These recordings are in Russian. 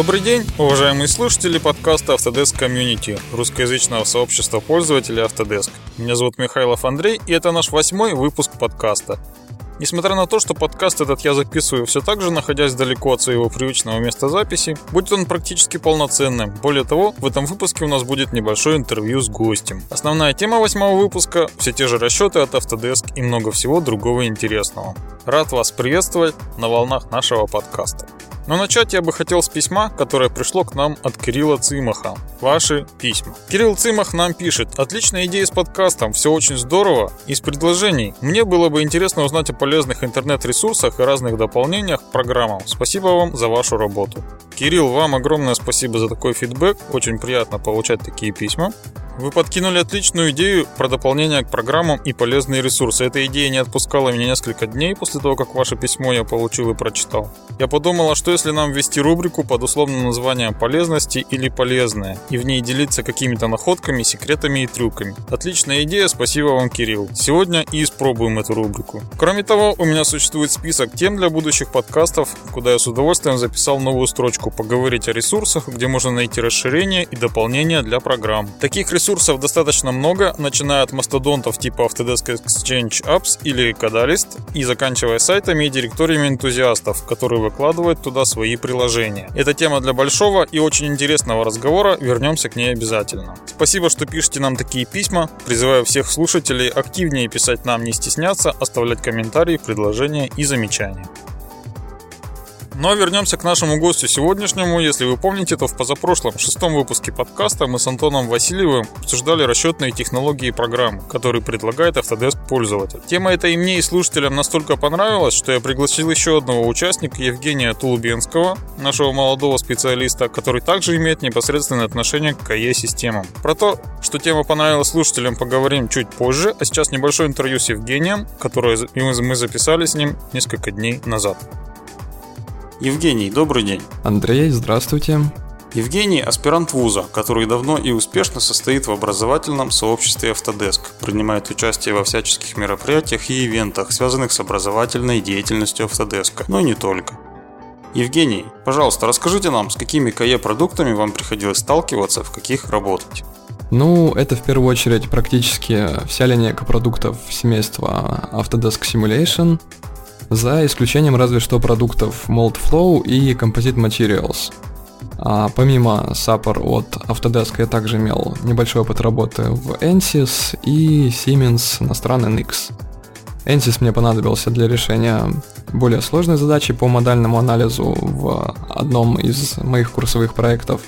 Добрый день, уважаемые слушатели подкаста Autodesk Community, русскоязычного сообщества пользователей Autodesk. Меня зовут Михайлов Андрей, и это наш восьмой выпуск подкаста. Несмотря на то, что подкаст этот я записываю все так же, находясь далеко от своего привычного места записи, будет он практически полноценным. Более того, в этом выпуске у нас будет небольшое интервью с гостем. Основная тема восьмого выпуска – все те же расчеты от Autodesk и много всего другого интересного. Рад вас приветствовать на волнах нашего подкаста. Но начать я бы хотел с письма, которое пришло к нам от Кирилла Цимаха. Ваши письма. Кирилл Цимах нам пишет. Отличная идея с подкастом, все очень здорово. Из предложений. Мне было бы интересно узнать о полезных интернет-ресурсах и разных дополнениях к программам. Спасибо вам за вашу работу. Кирилл, вам огромное спасибо за такой фидбэк. Очень приятно получать такие письма. Вы подкинули отличную идею про дополнение к программам и полезные ресурсы. Эта идея не отпускала меня несколько дней после того, как ваше письмо я получил и прочитал. Я подумала, что если нам ввести рубрику под условным названием «Полезности» или «Полезное», и в ней делиться какими-то находками, секретами и трюками. Отличная идея, спасибо вам, Кирилл. Сегодня и испробуем эту рубрику. Кроме того, у меня существует список тем для будущих подкастов, куда я с удовольствием записал новую строчку «Поговорить о ресурсах», где можно найти расширения и дополнения для программ. Таких Ресурсов достаточно много, начиная от мастодонтов типа Autodesk Exchange Apps или Catalyst и заканчивая сайтами и директориями энтузиастов, которые выкладывают туда свои приложения. Это тема для большого и очень интересного разговора, вернемся к ней обязательно. Спасибо, что пишете нам такие письма. Призываю всех слушателей активнее писать нам, не стесняться, оставлять комментарии, предложения и замечания. Но вернемся к нашему гостю сегодняшнему. Если вы помните, то в позапрошлом, шестом выпуске подкаста мы с Антоном Васильевым обсуждали расчетные технологии и программы, которые предлагает Autodesk пользователь. Тема эта и мне, и слушателям настолько понравилась, что я пригласил еще одного участника, Евгения Тулубенского, нашего молодого специалиста, который также имеет непосредственное отношение к КЕ-системам. Про то, что тема понравилась слушателям, поговорим чуть позже, а сейчас небольшое интервью с Евгением, которое мы записали с ним несколько дней назад. Евгений, добрый день. Андрей, здравствуйте. Евгений – аспирант вуза, который давно и успешно состоит в образовательном сообществе Autodesk, принимает участие во всяческих мероприятиях и ивентах, связанных с образовательной деятельностью Autodesk, но не только. Евгений, пожалуйста, расскажите нам, с какими КЕ-продуктами вам приходилось сталкиваться, в каких работать? Ну, это в первую очередь практически вся линейка продуктов семейства Autodesk Simulation, за исключением разве что продуктов Moldflow и Composite Materials. А помимо Sapper от Autodesk я также имел небольшой опыт работы в ANSYS и Siemens на стран NX. ANSYS мне понадобился для решения более сложной задачи по модальному анализу в одном из моих курсовых проектов,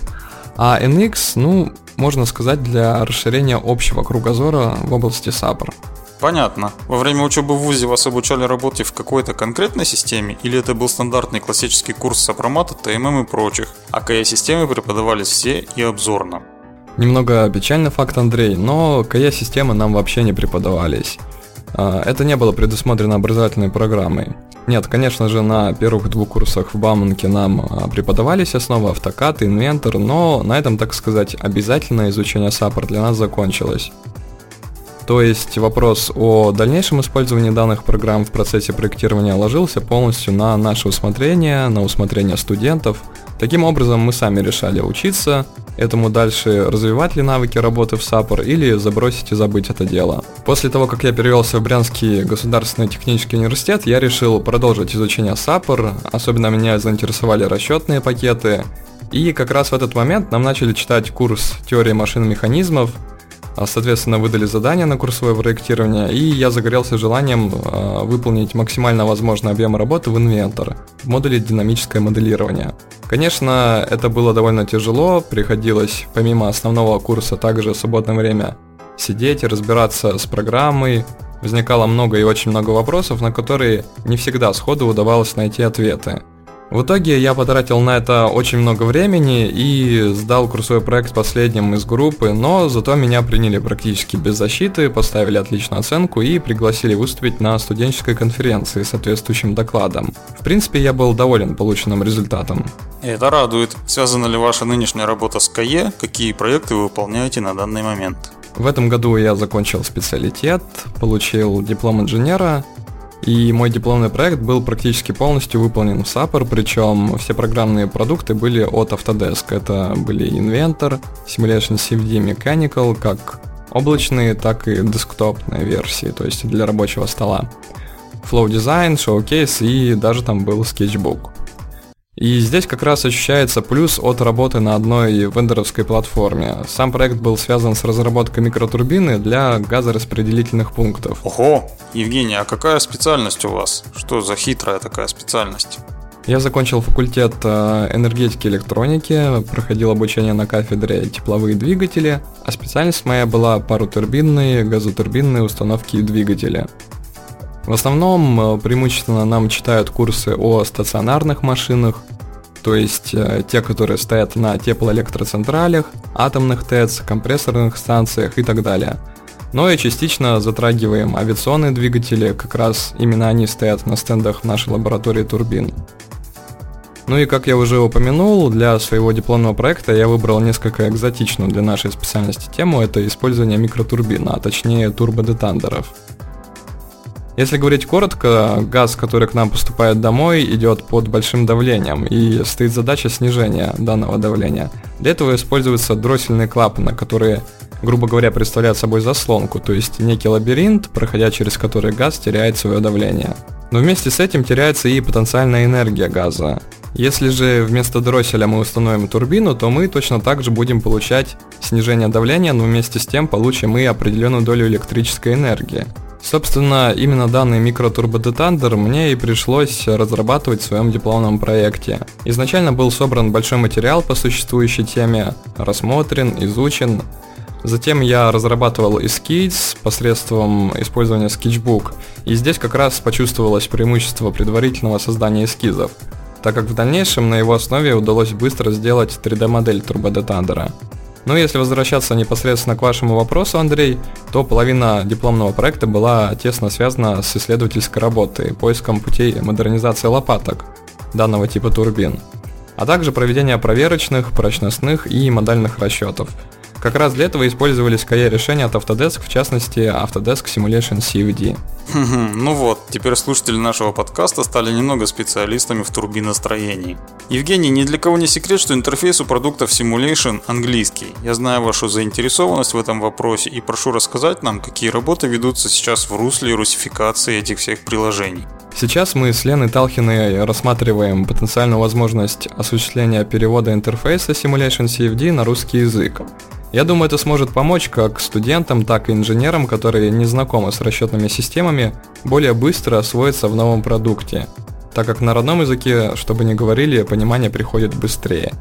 а NX, ну, можно сказать, для расширения общего кругозора в области Sapper. Понятно. Во время учебы в ВУЗе вас обучали работе в какой-то конкретной системе или это был стандартный классический курс сопромата, ТММ и прочих, а КА-системы преподавались все и обзорно? Немного печальный факт, Андрей, но КА-системы нам вообще не преподавались. А, это не было предусмотрено образовательной программой. Нет, конечно же, на первых двух курсах в Бауманке нам а, преподавались основы автокад и инвентор, но на этом, так сказать, обязательное изучение саппорт для нас закончилось. То есть вопрос о дальнейшем использовании данных программ в процессе проектирования ложился полностью на наше усмотрение, на усмотрение студентов. Таким образом, мы сами решали учиться, этому дальше развивать ли навыки работы в САПОР или забросить и забыть это дело. После того, как я перевелся в Брянский государственный технический университет, я решил продолжить изучение САПОР, особенно меня заинтересовали расчетные пакеты, и как раз в этот момент нам начали читать курс теории машин и механизмов, соответственно, выдали задание на курсовое проектирование, и я загорелся желанием а, выполнить максимально возможный объем работы в инвентор в модуле динамическое моделирование. Конечно, это было довольно тяжело, приходилось помимо основного курса также в свободное время сидеть и разбираться с программой, возникало много и очень много вопросов, на которые не всегда сходу удавалось найти ответы. В итоге я потратил на это очень много времени и сдал курсовой проект последним из группы, но зато меня приняли практически без защиты, поставили отличную оценку и пригласили выступить на студенческой конференции с соответствующим докладом. В принципе, я был доволен полученным результатом. Это радует. Связана ли ваша нынешняя работа с КАЕ? Какие проекты вы выполняете на данный момент? В этом году я закончил специалитет, получил диплом инженера, И мой дипломный проект был практически полностью выполнен в Sapper, причем все программные продукты были от Autodesk. Это были Inventor, Simulation CFD Mechanical, как облачные, так и десктопные версии, то есть для рабочего стола. Flow Design, Showcase и даже там был Sketchbook. И здесь как раз ощущается плюс от работы на одной вендоровской платформе. Сам проект был связан с разработкой микротурбины для газораспределительных пунктов. Ого! Евгений, а какая специальность у вас? Что за хитрая такая специальность? Я закончил факультет э, энергетики и электроники, проходил обучение на кафедре тепловые двигатели, а специальность моя была паротурбинные, газотурбинные установки и двигатели. В основном э, преимущественно нам читают курсы о стационарных машинах, то есть э, те, которые стоят на теплоэлектроцентралях, атомных ТЭЦ, компрессорных станциях и так далее. Но и частично затрагиваем авиационные двигатели, как раз именно они стоят на стендах нашей лаборатории турбин. Ну и как я уже упомянул, для своего дипломного проекта я выбрал несколько экзотичную для нашей специальности тему, это использование микротурбин, а точнее турбодетандеров. Если говорить коротко, газ, который к нам поступает домой, идет под большим давлением, и стоит задача снижения данного давления. Для этого используются дроссельные клапаны, которые, грубо говоря, представляют собой заслонку, то есть некий лабиринт, проходя через который газ теряет свое давление. Но вместе с этим теряется и потенциальная энергия газа. Если же вместо дросселя мы установим турбину, то мы точно так же будем получать снижение давления, но вместе с тем получим и определенную долю электрической энергии. Собственно, именно данный микротурбодетандер мне и пришлось разрабатывать в своем дипломном проекте. Изначально был собран большой материал по существующей теме, рассмотрен, изучен. Затем я разрабатывал эскиз посредством использования Sketchbook, и здесь как раз почувствовалось преимущество предварительного создания эскизов, так как в дальнейшем на его основе удалось быстро сделать 3D-модель турбодетандера. Ну, если возвращаться непосредственно к вашему вопросу, Андрей, то половина дипломного проекта была тесно связана с исследовательской работой, поиском путей модернизации лопаток данного типа турбин, а также проведения проверочных, прочностных и модальных расчетов – как раз для этого использовались KI-решения от Autodesk, в частности Autodesk Simulation CVD. Ну вот, теперь слушатели нашего подкаста стали немного специалистами в турбиностроении. Евгений, ни для кого не секрет, что интерфейс у продуктов Simulation английский. Я знаю вашу заинтересованность в этом вопросе и прошу рассказать нам, какие работы ведутся сейчас в русле русификации этих всех приложений. Сейчас мы с Леной Талхиной рассматриваем потенциальную возможность осуществления перевода интерфейса Simulation CFD на русский язык. Я думаю, это сможет помочь как студентам, так и инженерам, которые не знакомы с расчетными системами, более быстро освоиться в новом продукте, так как на родном языке, чтобы не говорили, понимание приходит быстрее.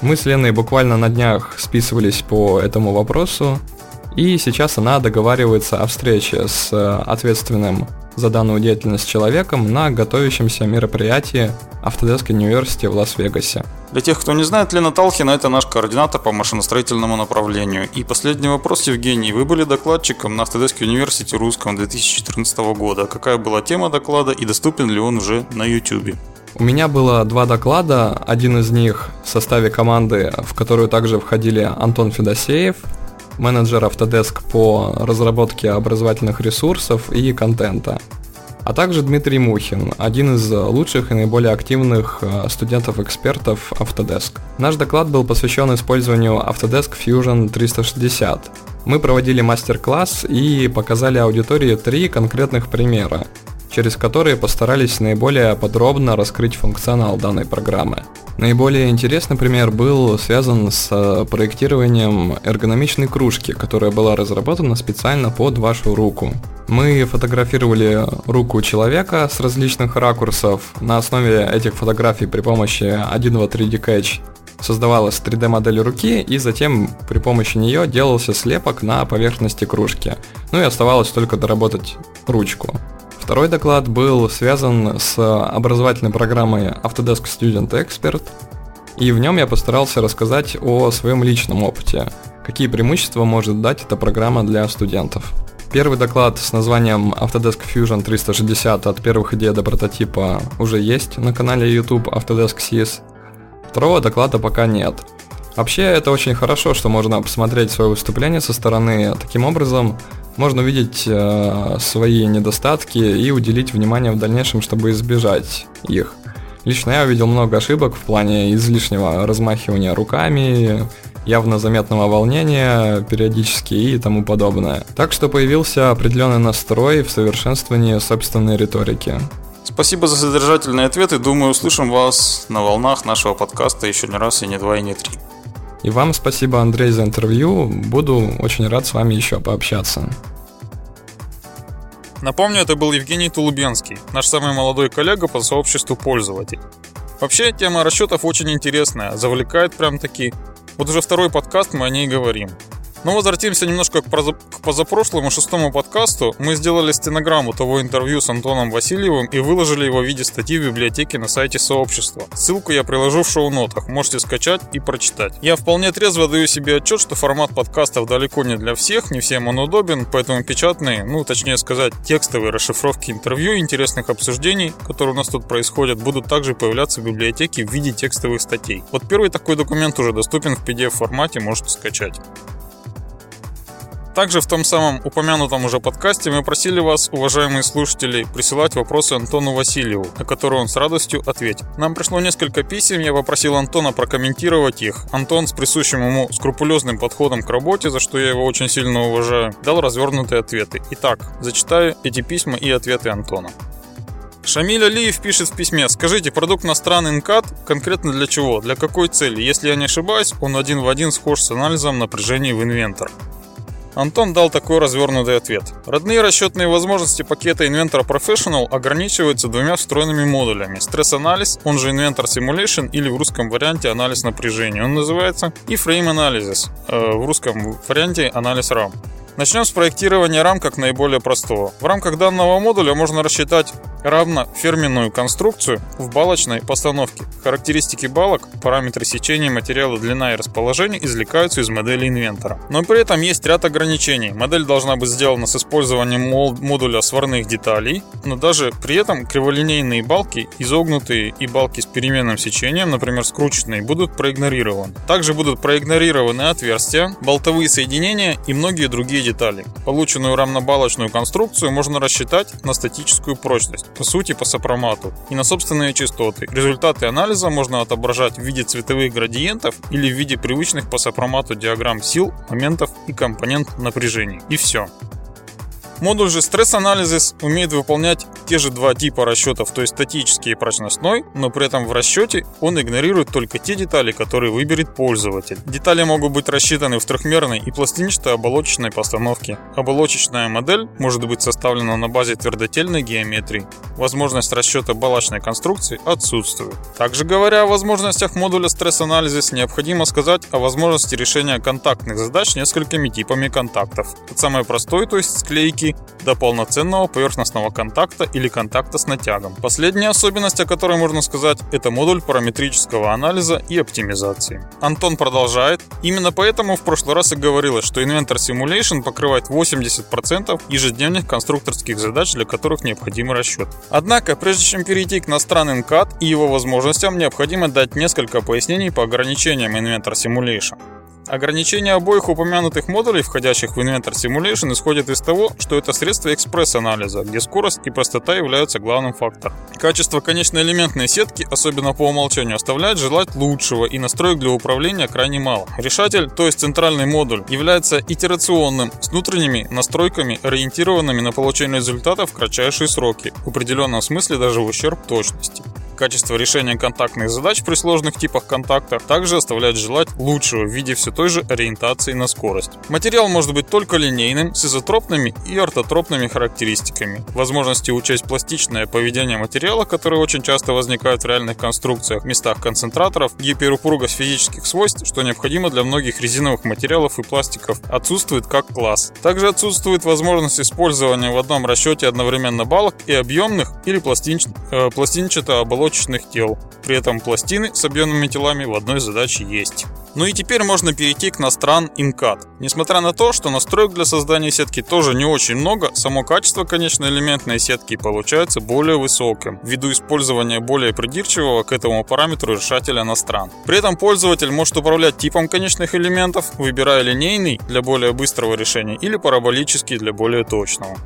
Мы с Леной буквально на днях списывались по этому вопросу, и сейчас она договаривается о встрече с ответственным за данную деятельность человеком на готовящемся мероприятии Autodesk University в Лас-Вегасе. Для тех, кто не знает, Лена Талхина – это наш координатор по машиностроительному направлению. И последний вопрос, Евгений. Вы были докладчиком на Autodesk University русском 2014 года. Какая была тема доклада и доступен ли он уже на YouTube? У меня было два доклада. Один из них в составе команды, в которую также входили Антон Федосеев, менеджер Autodesk по разработке образовательных ресурсов и контента. А также Дмитрий Мухин, один из лучших и наиболее активных э, студентов-экспертов Autodesk. Наш доклад был посвящен использованию Autodesk Fusion 360. Мы проводили мастер-класс и показали аудитории три конкретных примера, через которые постарались наиболее подробно раскрыть функционал данной программы. Наиболее интересный пример был связан с э, проектированием эргономичной кружки, которая была разработана специально под вашу руку. Мы фотографировали руку человека с различных ракурсов. На основе этих фотографий при помощи 1.2.3D Catch создавалась 3D-модель руки, и затем при помощи нее делался слепок на поверхности кружки. Ну и оставалось только доработать ручку. Второй доклад был связан с образовательной программой Autodesk Student Expert, и в нем я постарался рассказать о своем личном опыте, какие преимущества может дать эта программа для студентов. Первый доклад с названием Autodesk Fusion 360 от первых идей до прототипа уже есть на канале YouTube Autodesk SIS. Второго доклада пока нет. Вообще, это очень хорошо, что можно посмотреть свое выступление со стороны. Таким образом, можно увидеть э, свои недостатки и уделить внимание в дальнейшем, чтобы избежать их. Лично я увидел много ошибок в плане излишнего размахивания руками, явно заметного волнения периодически и тому подобное. Так что появился определенный настрой в совершенствовании собственной риторики. Спасибо за содержательные ответы. Думаю, услышим вас на волнах нашего подкаста еще не раз и не два и не три. И вам спасибо, Андрей, за интервью. Буду очень рад с вами еще пообщаться. Напомню, это был Евгений Тулубенский, наш самый молодой коллега по сообществу пользователей. Вообще, тема расчетов очень интересная, завлекает прям таки. Вот уже второй подкаст мы о ней говорим. Но ну, возвратимся немножко к, позапрошлому шестому подкасту. Мы сделали стенограмму того интервью с Антоном Васильевым и выложили его в виде статьи в библиотеке на сайте сообщества. Ссылку я приложу в шоу-нотах, можете скачать и прочитать. Я вполне трезво даю себе отчет, что формат подкастов далеко не для всех, не всем он удобен, поэтому печатные, ну точнее сказать, текстовые расшифровки интервью, интересных обсуждений, которые у нас тут происходят, будут также появляться в библиотеке в виде текстовых статей. Вот первый такой документ уже доступен в PDF формате, можете скачать. Также в том самом упомянутом уже подкасте мы просили вас, уважаемые слушатели, присылать вопросы Антону Васильеву, на которые он с радостью ответит. Нам пришло несколько писем, я попросил Антона прокомментировать их. Антон с присущим ему скрупулезным подходом к работе, за что я его очень сильно уважаю, дал развернутые ответы. Итак, зачитаю эти письма и ответы Антона. Шамиль Алиев пишет в письме, скажите, продукт иностранный НКАД конкретно для чего? Для какой цели? Если я не ошибаюсь, он один в один схож с анализом напряжения в инвентор. Антон дал такой развернутый ответ. Родные расчетные возможности пакета Inventor Professional ограничиваются двумя встроенными модулями. Стресс-анализ, он же Inventor Simulation или в русском варианте анализ напряжения он называется, и Frame Analysis, э, в русском варианте анализ RAM. Начнем с проектирования рам как наиболее простого. В рамках данного модуля можно рассчитать равноферменную конструкцию в балочной постановке. Характеристики балок, параметры сечения материала, длина и расположение извлекаются из модели инвентора. Но при этом есть ряд ограничений. Модель должна быть сделана с использованием модуля сварных деталей, но даже при этом криволинейные балки, изогнутые и балки с переменным сечением, например скрученные, будут проигнорированы. Также будут проигнорированы отверстия, болтовые соединения и многие другие деталей. Полученную равнобалочную конструкцию можно рассчитать на статическую прочность, по сути по сопромату, и на собственные частоты. Результаты анализа можно отображать в виде цветовых градиентов или в виде привычных по сопромату диаграмм сил, моментов и компонент напряжений. И все. Модуль же стресс-анализис умеет выполнять те же два типа расчетов, то есть статический и прочностной, но при этом в расчете он игнорирует только те детали, которые выберет пользователь. Детали могут быть рассчитаны в трехмерной и пластинчатой оболочечной постановке. Оболочечная модель может быть составлена на базе твердотельной геометрии. Возможность расчета балочной конструкции отсутствует. Также говоря о возможностях модуля стресс-анализис, необходимо сказать о возможности решения контактных задач несколькими типами контактов. От самой простой, то есть склейки, склейки до полноценного поверхностного контакта или контакта с натягом. Последняя особенность, о которой можно сказать, это модуль параметрического анализа и оптимизации. Антон продолжает. Именно поэтому в прошлый раз и говорилось, что Inventor Simulation покрывает 80% ежедневных конструкторских задач, для которых необходим расчет. Однако, прежде чем перейти к иностранным CAD и его возможностям, необходимо дать несколько пояснений по ограничениям Inventor Simulation. Ограничение обоих упомянутых модулей, входящих в Inventor Simulation, исходит из того, что это средство экспресс-анализа, где скорость и простота являются главным фактором. Качество конечноэлементной сетки, особенно по умолчанию, оставляет желать лучшего, и настроек для управления крайне мало. Решатель, то есть центральный модуль, является итерационным, с внутренними настройками, ориентированными на получение результата в кратчайшие сроки, в определенном смысле даже в ущерб точности. Качество решения контактных задач при сложных типах контакта также оставляет желать лучшего в виде все той же ориентации на скорость. Материал может быть только линейным, с изотропными и ортотропными характеристиками. Возможности учесть пластичное поведение материала, которые очень часто возникают в реальных конструкциях, местах концентраторов, гиперупругость физических свойств, что необходимо для многих резиновых материалов и пластиков, отсутствует как класс. Также отсутствует возможность использования в одном расчете одновременно балок и объемных или пластинч... э, пластинчато-оболочных оболочечных тел. При этом пластины с объемными телами в одной задаче есть. Ну и теперь можно перейти к Настран InCAD. Несмотря на то, что настроек для создания сетки тоже не очень много, само качество конечной элементной сетки получается более высоким, ввиду использования более придирчивого к этому параметру решателя Настран. При этом пользователь может управлять типом конечных элементов, выбирая линейный для более быстрого решения или параболический для более точного.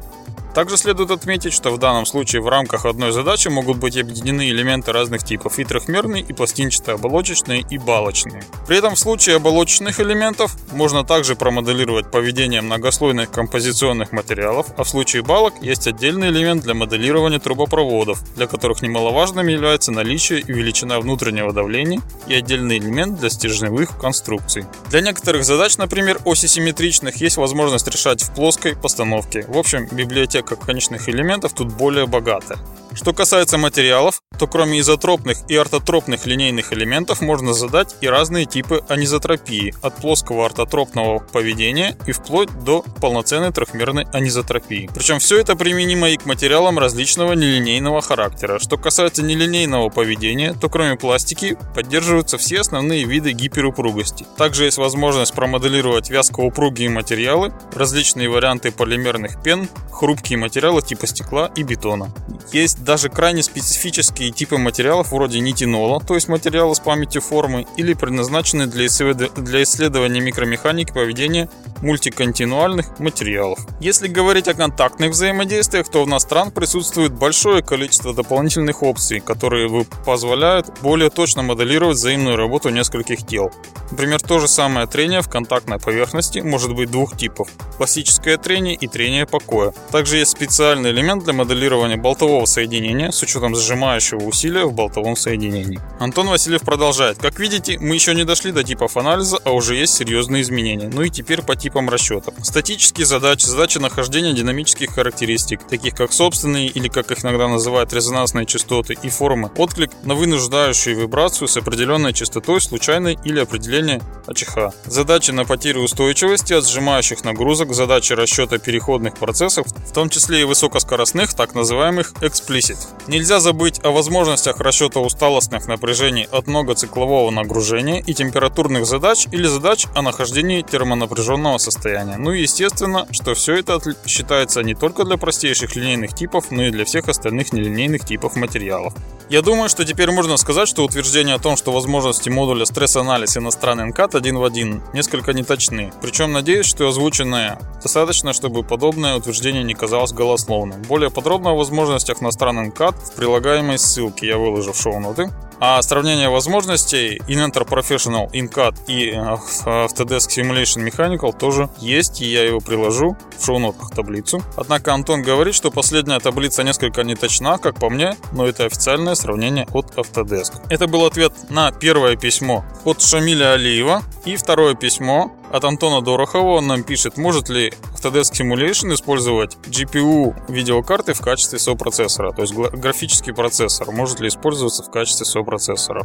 Также следует отметить, что в данном случае в рамках одной задачи могут быть объединены элементы разных типов и трехмерные, и пластинчатые, оболочечные и балочные. При этом в случае оболочечных элементов можно также промоделировать поведение многослойных композиционных материалов, а в случае балок есть отдельный элемент для моделирования трубопроводов, для которых немаловажным является наличие и величина внутреннего давления и отдельный элемент для стержневых конструкций. Для некоторых задач, например, оси симметричных, есть возможность решать в плоской постановке. В общем, библиотека как конечных элементов тут более богатая. Что касается материалов, то кроме изотропных и ортотропных линейных элементов можно задать и разные типы анизотропии, от плоского ортотропного поведения и вплоть до полноценной трехмерной анизотропии. Причем все это применимо и к материалам различного нелинейного характера. Что касается нелинейного поведения, то кроме пластики поддерживаются все основные виды гиперупругости. Также есть возможность промоделировать вязкоупругие материалы, различные варианты полимерных пен, хрупкие материалы типа стекла и бетона. Есть даже крайне специфические типы материалов вроде нитинола, то есть материала с памятью формы, или предназначенные для, исслед... для исследования микромеханики поведения мультиконтинуальных материалов. Если говорить о контактных взаимодействиях, то в Настран присутствует большое количество дополнительных опций, которые позволяют более точно моделировать взаимную работу нескольких тел. Например, то же самое трение в контактной поверхности может быть двух типов – классическое трение и трение покоя. Также есть специальный элемент для моделирования болтового соединения с учетом сжимающего усилия в болтовом соединении. Антон Васильев продолжает. Как видите, мы еще не дошли до типов анализа, а уже есть серьезные изменения. Ну и теперь по типам расчетов. Статические задачи, задачи нахождения динамических характеристик, таких как собственные или как их иногда называют резонансные частоты и формы, отклик на вынуждающую вибрацию с определенной частотой случайной или определение АЧХ. Задачи на потерю устойчивости от сжимающих нагрузок, задачи расчета переходных процессов, в том числе и высокоскоростных, так называемых explicit. Нельзя забыть о возможностях расчета усталостных напряжений от многоциклового нагружения и температурных задач или задач о нахождении термонапряженного состояния. Ну и естественно, что все это считается не только для простейших линейных типов, но и для всех остальных нелинейных типов материалов. Я думаю, что теперь можно сказать, что утверждение о том, что возможности модуля стресс-анализ иностранный НКАТ один в один несколько неточны. Причем надеюсь, что озвученное достаточно, чтобы подобное утверждение не казалось голословным. Более подробно о возможностях иностранный НКАТ в прилагаемой ссылке я выложу в шоу-ноты. А сравнение возможностей Inventor Professional InCAD и Autodesk Simulation Mechanical тоже есть, и я его приложу в шоу-нотах таблицу. Однако Антон говорит, что последняя таблица несколько не точна, как по мне, но это официальное сравнение от Autodesk. Это был ответ на первое письмо от Шамиля Алиева и второе письмо от Антона Дорохова. Он нам пишет, может ли Autodesk Simulation использовать GPU видеокарты в качестве сопроцессора, то есть графический процессор, может ли использоваться в качестве сопроцессора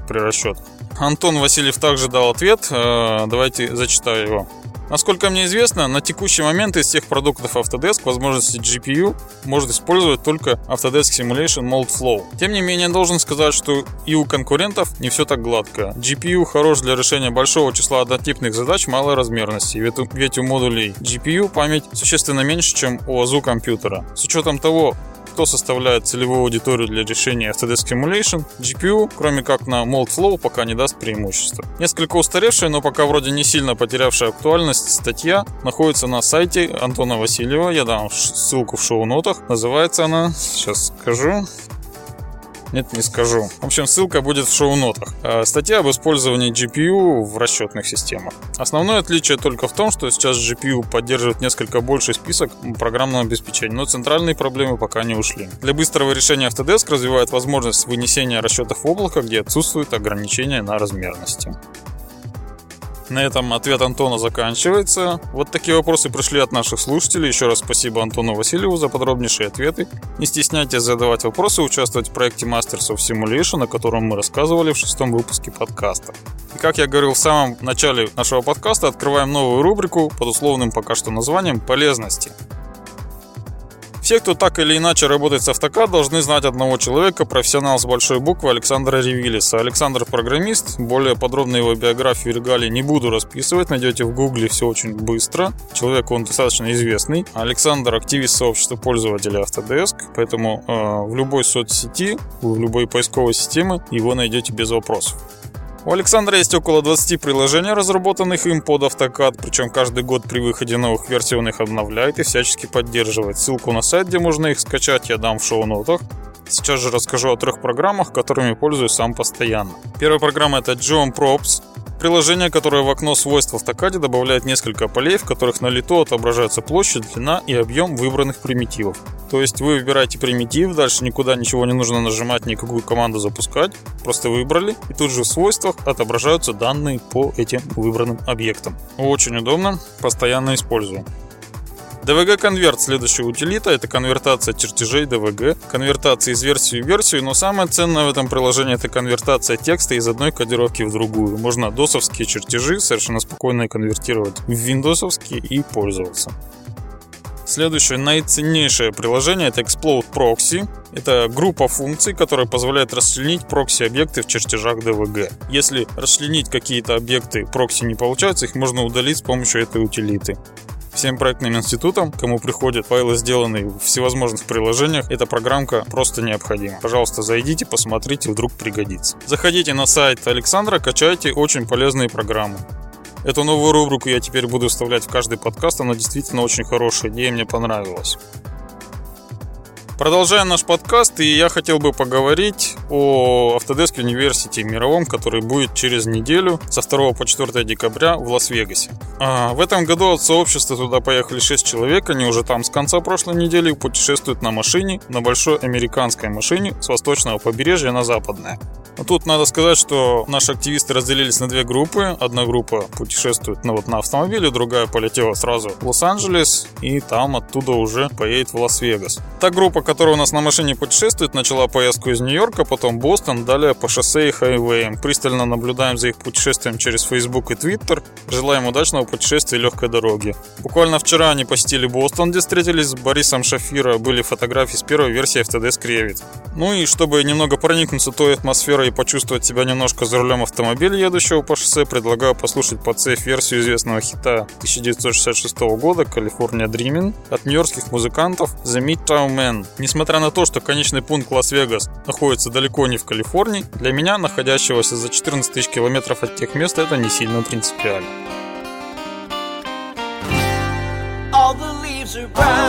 при расчетах. Антон Васильев также дал ответ, э, давайте зачитаю его. Насколько мне известно, на текущий момент из всех продуктов Autodesk возможности GPU может использовать только Autodesk Simulation Mold Flow. Тем не менее, должен сказать, что и у конкурентов не все так гладко. GPU хорош для решения большого числа однотипных задач малой размерности, ведь у модулей GPU память существенно меньше, чем у АЗУ компьютера. С учетом того, кто составляет целевую аудиторию для решения Autodesk Simulation, GPU, кроме как на Moldflow, пока не даст преимущества. Несколько устаревшая, но пока вроде не сильно потерявшая актуальность статья находится на сайте Антона Васильева. Я дам ссылку в шоу-нотах. Называется она, сейчас скажу, нет, не скажу. В общем, ссылка будет в шоу-нотах. Э, статья об использовании GPU в расчетных системах. Основное отличие только в том, что сейчас GPU поддерживает несколько больший список программного обеспечения, но центральные проблемы пока не ушли. Для быстрого решения Autodesk развивает возможность вынесения расчетов в облако, где отсутствуют ограничения на размерности. На этом ответ Антона заканчивается. Вот такие вопросы пришли от наших слушателей. Еще раз спасибо Антону Васильеву за подробнейшие ответы. Не стесняйтесь задавать вопросы, участвовать в проекте Masters of Simulation, о котором мы рассказывали в шестом выпуске подкаста. И как я говорил в самом начале нашего подкаста, открываем новую рубрику под условным пока что названием «Полезности». Все, кто так или иначе работает с автокад, должны знать одного человека, профессионал с большой буквы Александра Ревилиса. Александр программист, более подробно его биографию и регалии не буду расписывать, найдете в гугле все очень быстро. Человек он достаточно известный. Александр активист сообщества пользователей Autodesk, поэтому э, в любой соцсети, в любой поисковой системе его найдете без вопросов. У Александра есть около 20 приложений, разработанных им под AutoCAD, причем каждый год при выходе новых версий он их обновляет и всячески поддерживает. Ссылку на сайт, где можно их скачать, я дам в шоу-нотах. Сейчас же расскажу о трех программах, которыми пользуюсь сам постоянно. Первая программа это Geom Props. Приложение, которое в окно свойств в автокаде добавляет несколько полей, в которых на лету отображается площадь, длина и объем выбранных примитивов. То есть вы выбираете примитив, дальше никуда ничего не нужно нажимать, никакую команду запускать. Просто выбрали, и тут же в свойствах отображаются данные по этим выбранным объектам. Очень удобно, постоянно использую. DVG конверт следующая утилита это конвертация чертежей DVG, конвертация из версии в версию, но самое ценное в этом приложении это конвертация текста из одной кодировки в другую. Можно досовские чертежи совершенно спокойно конвертировать в виндосовские и пользоваться. Следующее наиценнейшее приложение это Explode Proxy. Это группа функций, которая позволяет расчленить прокси-объекты в чертежах DVG. Если расчленить какие-то объекты прокси не получается, их можно удалить с помощью этой утилиты. Всем проектным институтам, кому приходят файлы, сделанные в всевозможных приложениях, эта программка просто необходима. Пожалуйста, зайдите, посмотрите, вдруг пригодится. Заходите на сайт Александра, качайте очень полезные программы. Эту новую рубрику я теперь буду вставлять в каждый подкаст, она действительно очень хорошая идея, мне понравилась. Продолжаем наш подкаст, и я хотел бы поговорить о Autodesk University мировом, который будет через неделю со 2 по 4 декабря в Лас-Вегасе. А, в этом году от сообщества туда поехали 6 человек, они уже там с конца прошлой недели путешествуют на машине, на большой американской машине с восточного побережья на западное. Но тут надо сказать, что наши активисты разделились на две группы. Одна группа путешествует ну, вот, на автомобиле, другая полетела сразу в Лос-Анджелес, и там оттуда уже поедет в Лас-Вегас. Та группа, которая у нас на машине путешествует, начала поездку из Нью-Йорка, потом Бостон, далее по шоссе и хайвеям. Пристально наблюдаем за их путешествием через Facebook и Twitter. Желаем удачного путешествия и легкой дороги. Буквально вчера они посетили Бостон, где встретились с Борисом Шафира. Были фотографии с первой версии Autodesk Revit. Ну и чтобы немного проникнуться той атмосферой и почувствовать себя немножко за рулем автомобиля, едущего по шоссе, предлагаю послушать под сейф версию известного хита 1966 года «California Dreaming» от нью-йоркских музыкантов The Midtown Men. Несмотря на то, что конечный пункт Лас-Вегас находится далеко не в Калифорнии, для меня, находящегося за 14 тысяч километров от тех мест, это не сильно принципиально. All the leaves are brown.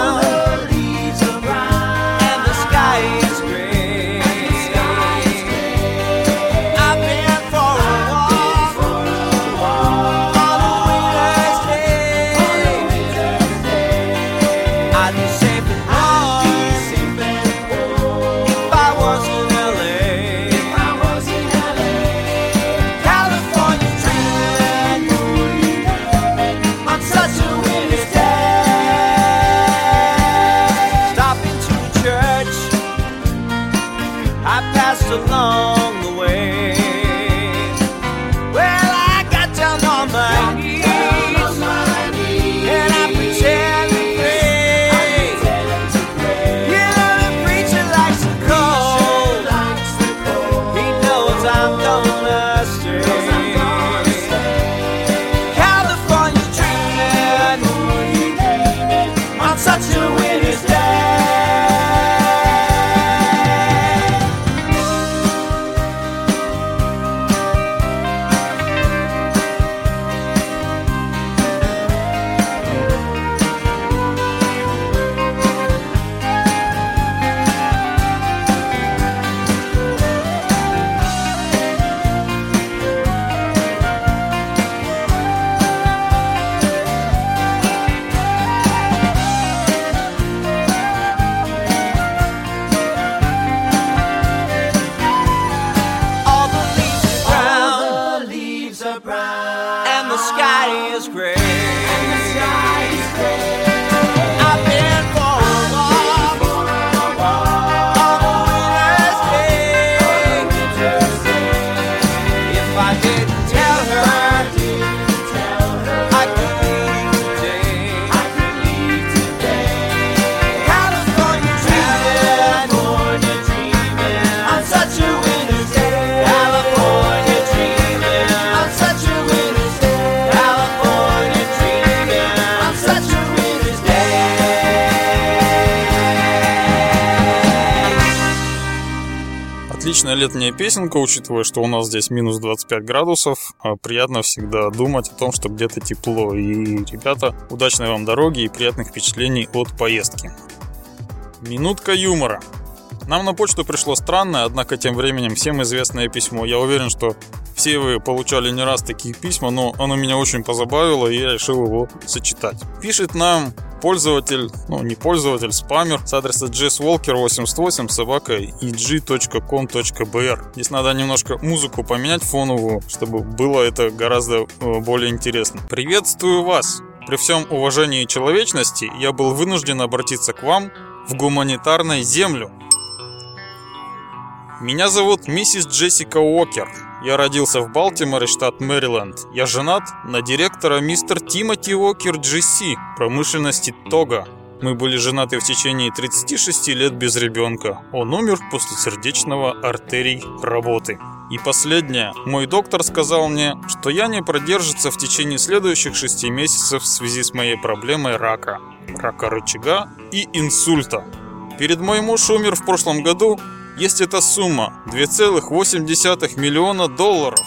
God is great. Летняя песенка, учитывая, что у нас здесь минус 25 градусов. А приятно всегда думать о том, что где-то тепло. И, ребята, удачной вам дороги и приятных впечатлений от поездки. Минутка юмора. Нам на почту пришло странное, однако тем временем всем известное письмо. Я уверен, что все вы получали не раз такие письма, но оно меня очень позабавило, и я решил его сочетать. Пишет нам пользователь, ну не пользователь, спамер с адреса jesswalker88 собака eg.com.br. Здесь надо немножко музыку поменять фоновую, чтобы было это гораздо э, более интересно. Приветствую вас! При всем уважении человечности я был вынужден обратиться к вам в гуманитарной землю. Меня зовут миссис Джессика Уокер. Я родился в Балтиморе, штат Мэриленд. Я женат на директора мистер Тимоти Уокер GC промышленности Тога. Мы были женаты в течение 36 лет без ребенка. Он умер после сердечного артерий работы. И последнее. Мой доктор сказал мне, что я не продержится в течение следующих 6 месяцев в связи с моей проблемой рака. Рака рычага и инсульта. Перед мой муж умер в прошлом году, есть эта сумма 2,8 миллиона долларов,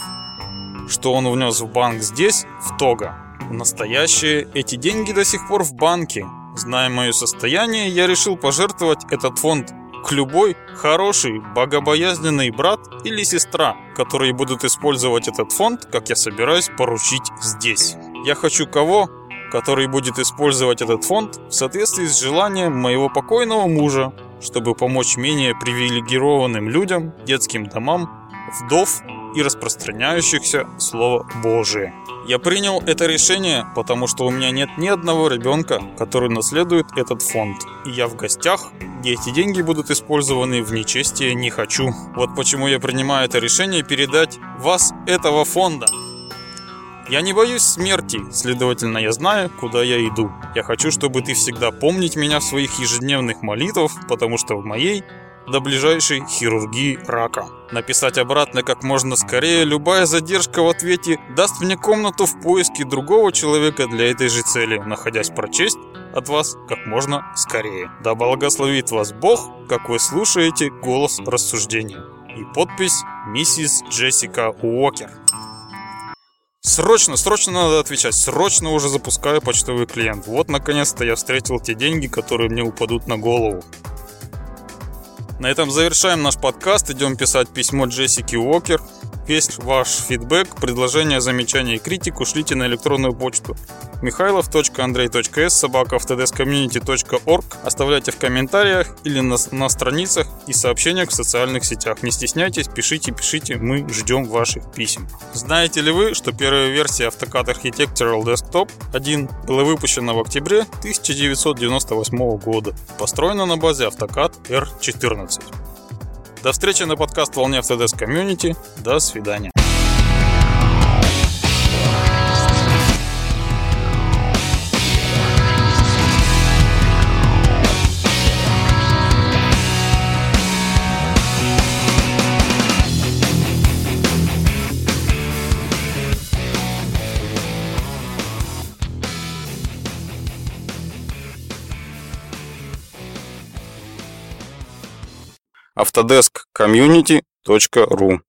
что он внес в банк здесь, в Того. В настоящее эти деньги до сих пор в банке. Зная мое состояние, я решил пожертвовать этот фонд к любой хороший, богобоязненный брат или сестра, которые будут использовать этот фонд, как я собираюсь поручить здесь. Я хочу кого, который будет использовать этот фонд в соответствии с желанием моего покойного мужа, чтобы помочь менее привилегированным людям, детским домам, вдов и распространяющихся Слово Божие. Я принял это решение, потому что у меня нет ни одного ребенка, который наследует этот фонд. И я в гостях, где эти деньги будут использованы в нечестие не хочу. Вот почему я принимаю это решение передать вас этого фонда. Я не боюсь смерти, следовательно, я знаю, куда я иду. Я хочу, чтобы ты всегда помнить меня в своих ежедневных молитвах, потому что в моей до ближайшей хирургии рака. Написать обратно как можно скорее, любая задержка в ответе даст мне комнату в поиске другого человека для этой же цели, находясь прочесть от вас как можно скорее. Да благословит вас Бог, как вы слушаете голос рассуждения. И подпись «Миссис Джессика Уокер». Срочно, срочно надо отвечать. Срочно уже запускаю почтовый клиент. Вот наконец-то я встретил те деньги, которые мне упадут на голову. На этом завершаем наш подкаст. Идем писать письмо Джессики Уокер. Весь ваш фидбэк, предложения, замечания и критику шлите на электронную почту михайлов.андрей.с собака Оставляйте в комментариях или на, на страницах и сообщениях в социальных сетях. Не стесняйтесь, пишите, пишите, мы ждем ваших писем. Знаете ли вы, что первая версия AutoCAD Architectural Desktop 1 была выпущена в октябре 1998 года, построена на базе AutoCAD R14. До встречи на подкаст «Волне Autodesk Community». До свидания. autodeskcommunity.ru